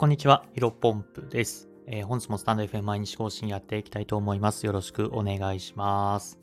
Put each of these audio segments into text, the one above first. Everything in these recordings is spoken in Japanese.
こんにちは、ヒロポンプです。えー、本日もスタンド FM 毎日更新やっていきたいと思います。よろしくお願いします。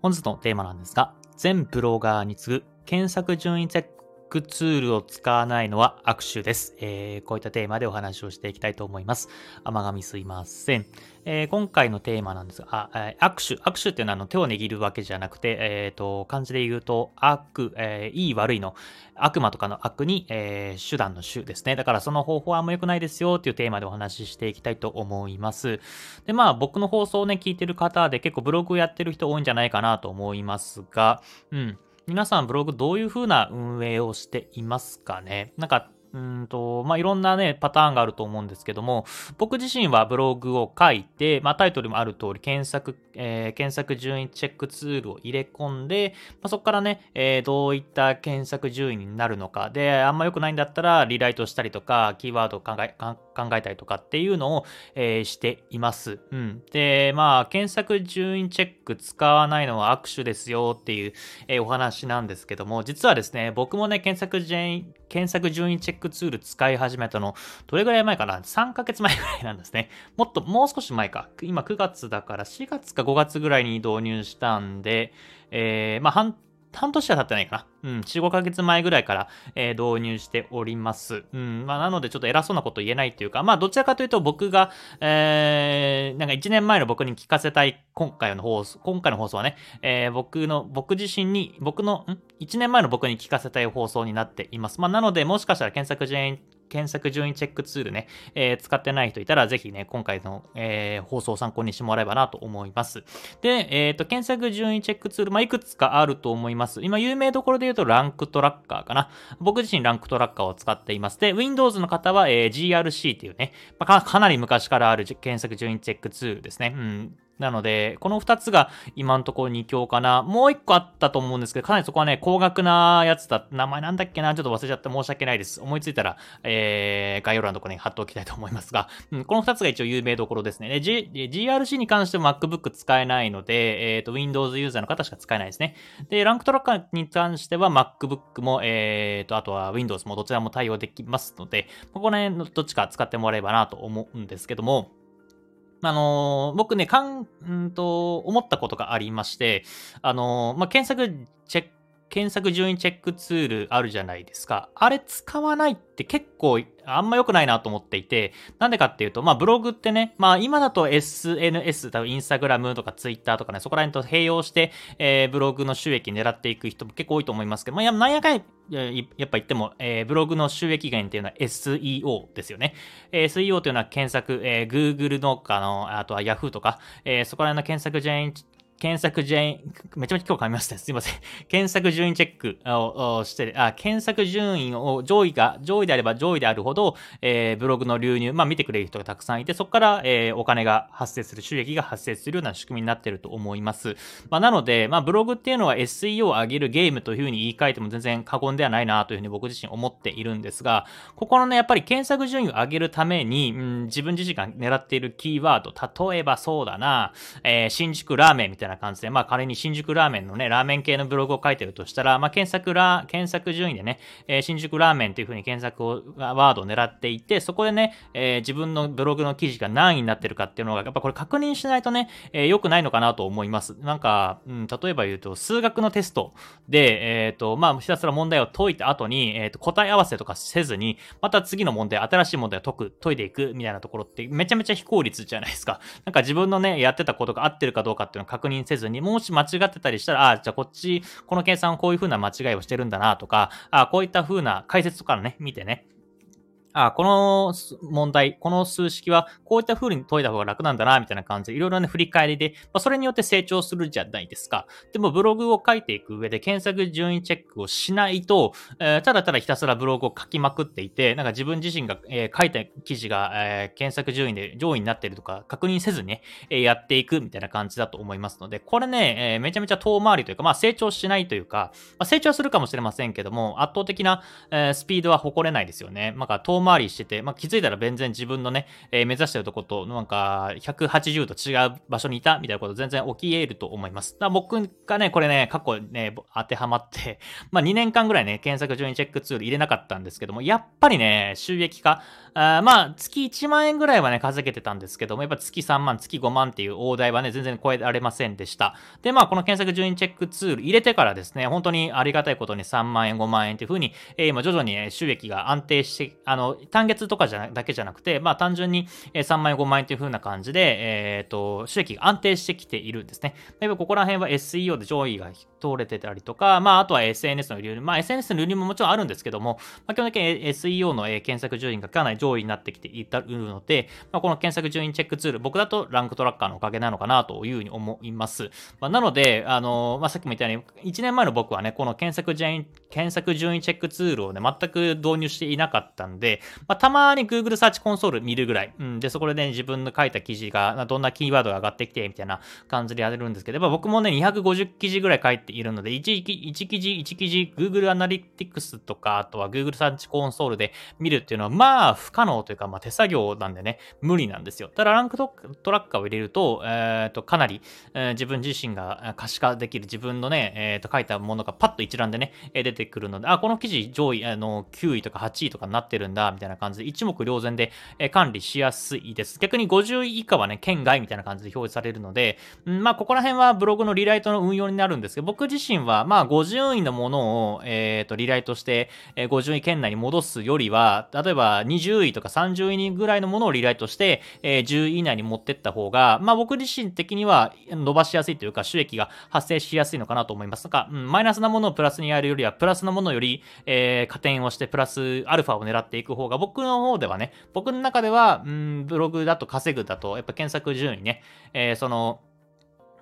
本日のテーマなんですが、全ブロガーに次ぐ検索順位チェックツールを使わないのは握手です。えー、こういったテーマでお話をしていきたいと思います。甘噛みすいません。えー、今回のテーマなんですが、あ、握手。握手っていうのはあの手を握るわけじゃなくて、えっ、ー、と、漢字で言うと、悪、えー、いい悪いの、悪魔とかの悪に、え、手段の手ですね。だからその方法はあんま良くないですよっていうテーマでお話ししていきたいと思います。で、まあ僕の放送をね、聞いてる方で結構ブログやってる人多いんじゃないかなと思いますが、うん。皆さんブログどういう風な運営をしていますかね？なんかうんと、まあ、いろんなね、パターンがあると思うんですけども、僕自身はブログを書いて、まあ、タイトルもある通り、検索、えー、検索順位チェックツールを入れ込んで、まあ、そこからね、えー、どういった検索順位になるのか、で、あんま良くないんだったら、リライトしたりとか、キーワードを考え、考考えたりとかっていうのを、えー、しています。うん。で、まあ、検索順位チェック使わないのは握手ですよっていう、えー、お話なんですけども、実はですね、僕もね、検索順位、検索順位チェックツール使い始めたの、どれぐらい前かな ?3 ヶ月前ぐらいなんですね。もっと、もう少し前か。今9月だから4月か5月ぐらいに導入したんで、えー、まあ半半年は経ってないかな。うん、4、5ヶ月前ぐらいから、えー、導入しております。うん、まあ、なのでちょっと偉そうなこと言えないっていうか、まあ、どちらかというと僕が、えー、なんか1年前の僕に聞かせたい今回の放送、今回の放送はね、えー、僕の、僕自身に、僕の、ん ?1 年前の僕に聞かせたい放送になっています。まあ、なので、もしかしたら検索順検索順位チェックツールね、えー、使ってない人いたら、ぜひね、今回の、えー、放送を参考にしてもらえばなと思います。で、えっ、ー、と、検索順位チェックツール、まあ、いくつかあると思います。今、有名どころで言うと、ランクトラッカーかな。僕自身ランクトラッカーを使っています。で、Windows の方は、えー、GRC っていうね、まあ、かなり昔からある検索順位チェックツールですね。うん。なので、この2つが今のところ2強かな。もう1個あったと思うんですけど、かなりそこはね、高額なやつだ。名前なんだっけなちょっと忘れちゃって申し訳ないです。思いついたら、えー、概要欄のところに貼っておきたいと思いますが、うん、この2つが一応有名どころですね。で、GRC に関しても MacBook 使えないので、えっ、ー、と、Windows ユーザーの方しか使えないですね。で、ランクトラッカーに関しては MacBook も、えっ、ー、と、あとは Windows もどちらも対応できますので、ここら辺のどっちか使ってもらえばなと思うんですけども、あのー、僕ね、かん、んと、思ったことがありまして、あのー、まあ、検索チェック、検索順位チェックツールあるじゃないですか。あれ使わないって結構あんま良くないなと思っていて、なんでかっていうと、まあブログってね、まあ今だと SNS、多分インスタグラムとかツイッターとかね、そこら辺と併用して、えー、ブログの収益狙っていく人も結構多いと思いますけど、まあなんやかんややっぱ言っても、えー、ブログの収益源っていうのは SEO ですよね。えー、SEO というのは検索、えー、Google のかの、あとは Yahoo とか、えー、そこら辺の検索順位検索順位、めちゃめちゃ今日噛みましたね。すいません。検索順位チェックをして、あ、検索順位を上位が、上位であれば上位であるほど、えー、ブログの流入、まあ見てくれる人がたくさんいて、そこから、えー、お金が発生する、収益が発生するような仕組みになっていると思います。まあなので、まあブログっていうのは SEO を上げるゲームというふうに言い換えても全然過言ではないなというふうに僕自身思っているんですが、ここのね、やっぱり検索順位を上げるために、うん、自分自身が狙っているキーワード、例えばそうだな、えー、新宿ラーメンみたいなたいな感じで、まあ仮に新宿ラーメンのね、ラーメン系のブログを書いてるとしたら、まあ検索ラ、検索順位でね、えー、新宿ラーメンというふうに検索を、ワードを狙っていて、そこでね、えー、自分のブログの記事が何位になってるかっていうのが、やっぱこれ確認しないとね、えー、良くないのかなと思います。なんか、うん、例えば言うと、数学のテストで、えっ、ー、と、まあ、ひたすら問題を解いた後に、えっ、と、答え合わせとかせずに、また次の問題、新しい問題を解く、解いていくみたいなところって、めちゃめちゃ非効率じゃないですか。なんか自分のね、やってたことが合ってるかどうかっていうのを確認せずに、もし間違ってたりしたら、ああ、じゃあこっち、この計算こういう風な間違いをしてるんだなとか、あ、こういった風な解説とかね、見てね、あ、この問題、この数式はこういった風に解いた方が楽なんだな、みたいな感じで、いろいろね、振り返りで、まあ、それによって成長するじゃないですか。でも、ブログを書いていく上で検索順位チェックをしないと、えー、ただただひたすらブログを書きまくっていて、なんか自分自身が、えー、書いた記事が、えー、検索順位で上位になっているとか、確認せずにね、えやっていくみたいな感じだと思いますので、これね、えめちゃめちゃ遠回りというか、まあ、成長しないというか、まあ、成長するかもしれませんけども、圧倒的な、えスピードは誇れないですよね。まあ、回りしてて、まあ、気づいたら全然自分のね、えー、目指してるとこと、なんか、180度違う場所にいたみたいなこと全然起き得ると思います。だ僕がね、これね、過去ね、当てはまって、まあ、2年間ぐらいね、検索順位チェックツール入れなかったんですけども、やっぱりね、収益化、あまあ、月1万円ぐらいはね、稼げてたんですけども、やっぱ月3万、月5万っていう大台はね、全然超えられませんでした。で、まあ、この検索順位チェックツール入れてからですね、本当にありがたいことに3万円、5万円っていう風に、えー、今徐々に収益が安定して、あの、単月とかじゃだけじゃなくて、まあ、単純に3万円、5万円っていう風な感じで、えっ、ー、と、収益が安定してきているんですね。やっぱここら辺は SEO で上位が通れてたりとか、まあ、あとは SNS の流入、まあ、SNS の流入ももちろんあるんですけども、まあ、基本的に SEO の検索順位がかなり上位になってきてい至るので、まあ、この検索順位チェックツール、僕だとランクトラッカーのおかげなのかなというふうに思います。まあ、なので、あのまあ、さっきも言ったように、1年前の僕はね、この検索順位、検索順位チェックツールをね、全く導入していなかったんで、まあ、たまに Google サーチコンソール見るぐらい、うん、で、そこでね、自分の書いた記事が、どんなキーワードが上がってきて、みたいな感じでやれるんですけど、やっぱ僕もね、250記事ぐらい書いているので、1, 1記事、1記事、Google アナリティクスとか、あとは Google サーチコンソールで見るっていうのは、まあ、不可能というか、まあ、手作業なんでね、無理なんですよ。ただ、ランクトラッカーを入れると、えっ、ー、と、かなり、えー、自分自身が可視化できる、自分のね、えっ、ー、と、書いたものがパッと一覧でね、出てくるので、あ、この記事上位、あの、9位とか8位とかになってるんだ、みたいな感じで、一目瞭然で、え管理しやすいです。逆に50位以下はね、県外みたいな感じで表示されるので、まあ、ここら辺はブログのリライトの運用になるんですけど、僕自身は、まあ、50位のものを、えっ、と、リライトして、え50位圏内に戻すよりは、例えば20位とか30位ぐらいのものをリライトして、え、10位以内に持ってった方が、まあ僕自身的には伸ばしやすいというか収益が発生しやすいのかなと思います。が、うん、マイナスなものをプラスにやるよりは、プラスのものより、えー、加点をしてプラスアルファを狙っていく方が、僕の方ではね、僕の中では、うん、ブログだと稼ぐだと、やっぱ検索順位ね、えー、その、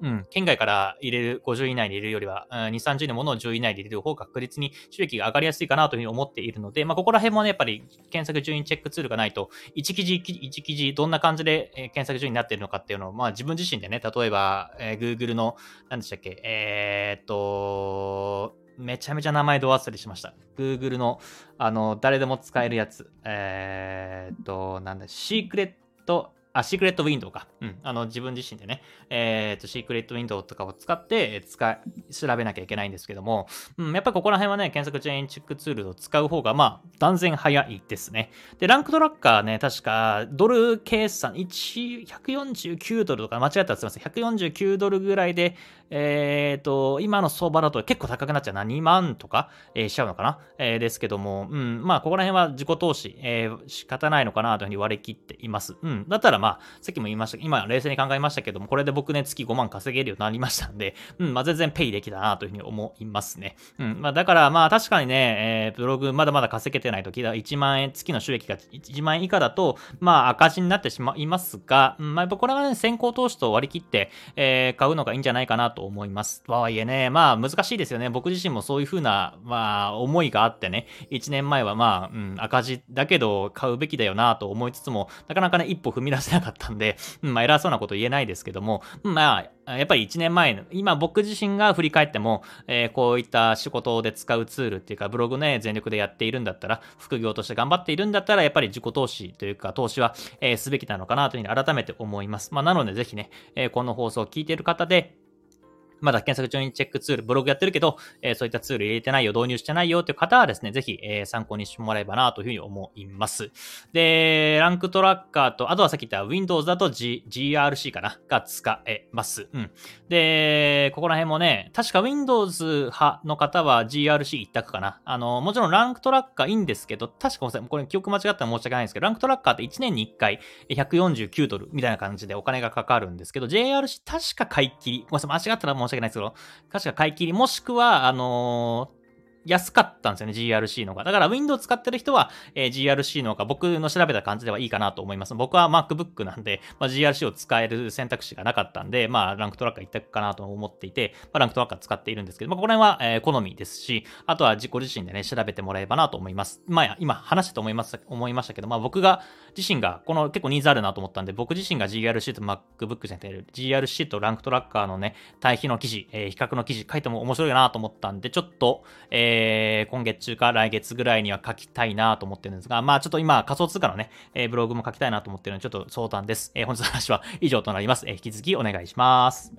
うん、県外から入れる、50位以内に入れるよりは、2、30のものを10位以内で入れる方が確実に収益が上がりやすいかなというふうに思っているので、まあ、ここら辺もね、やっぱり検索順位チェックツールがないと、1記事1記事、どんな感じで検索順位になっているのかっていうのを、まあ、自分自身でね、例えば、えー、Google の、何でしたっけ、えー、っと、めちゃめちゃ名前ど忘れしました。Google の、あの、誰でも使えるやつ。えー、っと、なんだ、シークレットあ、シークレットウィンドウか。うん。あの、自分自身でね、えっ、ー、と、シークレットウィンドウとかを使って、使い、調べなきゃいけないんですけども、うん、やっぱりここら辺はね、検索チェーンチェックツールを使う方が、まあ、断然早いですね。で、ランクトラッカーね、確か、ドル計算、1、149ドルとか、間違ったらすいません。149ドルぐらいで、えっ、ー、と、今の相場だと結構高くなっちゃうな。2万とか、えー、しちゃうのかな、えー、ですけども、うん、まあ、ここら辺は自己投資、えー、仕方ないのかなというふうに割り切っています。うん。だったらまあ、まあ、さっきも言いました、今冷静に考えましたけども、これで僕ね、月5万稼げるようになりましたんで、うん、まあ、全然ペイできたなというふうに思いますね。うん、まあ、だからまあ、確かにね、えー、ブログまだまだ稼げてない時だ、1万円、月の収益が1万円以下だと、まあ、赤字になってしまいますが、うん、まあ、やっぱこれはね、先行投資と割り切って、えー、買うのがいいんじゃないかなと思います。とはいえね、まあ、難しいですよね。僕自身もそういうふうな、まあ、思いがあってね、1年前はまあ、うん、赤字だけど買うべきだよなと思いつつも、なかなかね、一歩踏み出せないかったんで、で、まあ、偉そうなこと言えないですけども、まあ、やっぱり1年前の、今僕自身が振り返っても、えー、こういった仕事で使うツールっていうか、ブログね、全力でやっているんだったら、副業として頑張っているんだったら、やっぱり自己投資というか、投資は、えー、すべきなのかなというふうに改めて思います。まあ、なのでぜひね、えー、この放送を聞いている方で、まだ検索中にチェックツール、ブログやってるけど、えー、そういったツール入れてないよ、導入してないよという方はですね、ぜひ、えー、参考にしてもらえばなというふうに思います。で、ランクトラッカーと、あとはさっき言った Windows だと、G、GRC かなが使えます。うん。で、ここら辺もね、確か Windows 派の方は GRC 一択かな。あの、もちろんランクトラッカーいいんですけど、確かごめんなさいこれ記憶間違ったら申し訳ないんですけど、ランクトラッカーって1年に1回149ドルみたいな感じでお金がかかるんですけど、JRC 確か買い切り、ごめんなさい、間違ったら申し訳ないですけど、確か買い切り、もしくは、あのー安かったんですよね、GRC の方が。だから Windows 使ってる人は、えー、GRC の方が僕の調べた感じではいいかなと思います。僕は MacBook なんで、まあ、GRC を使える選択肢がなかったんで、まあ、ランクトラッカー一択かなと思っていて、まあ、ランクトラッカー使っているんですけど、まあ、この辺は、えー、好みですし、あとは自己自身でね、調べてもらえればなと思います。まあ、今話したと思います、思いましたけど、まあ、僕が自身が、この結構ニーズあるなと思ったんで、僕自身が GRC と MacBook じゃなくて、GRC とランクトラッカーのね、対比の記事、えー、比較の記事書いても面白いなと思ったんで、ちょっと、ええー、今月中か来月ぐらいには書きたいなと思ってるんですが、まあちょっと今仮想通貨のね、えー、ブログも書きたいなと思ってるので、ちょっと相談です。えー、本日の話は以上となります。えー、引き続きお願いします。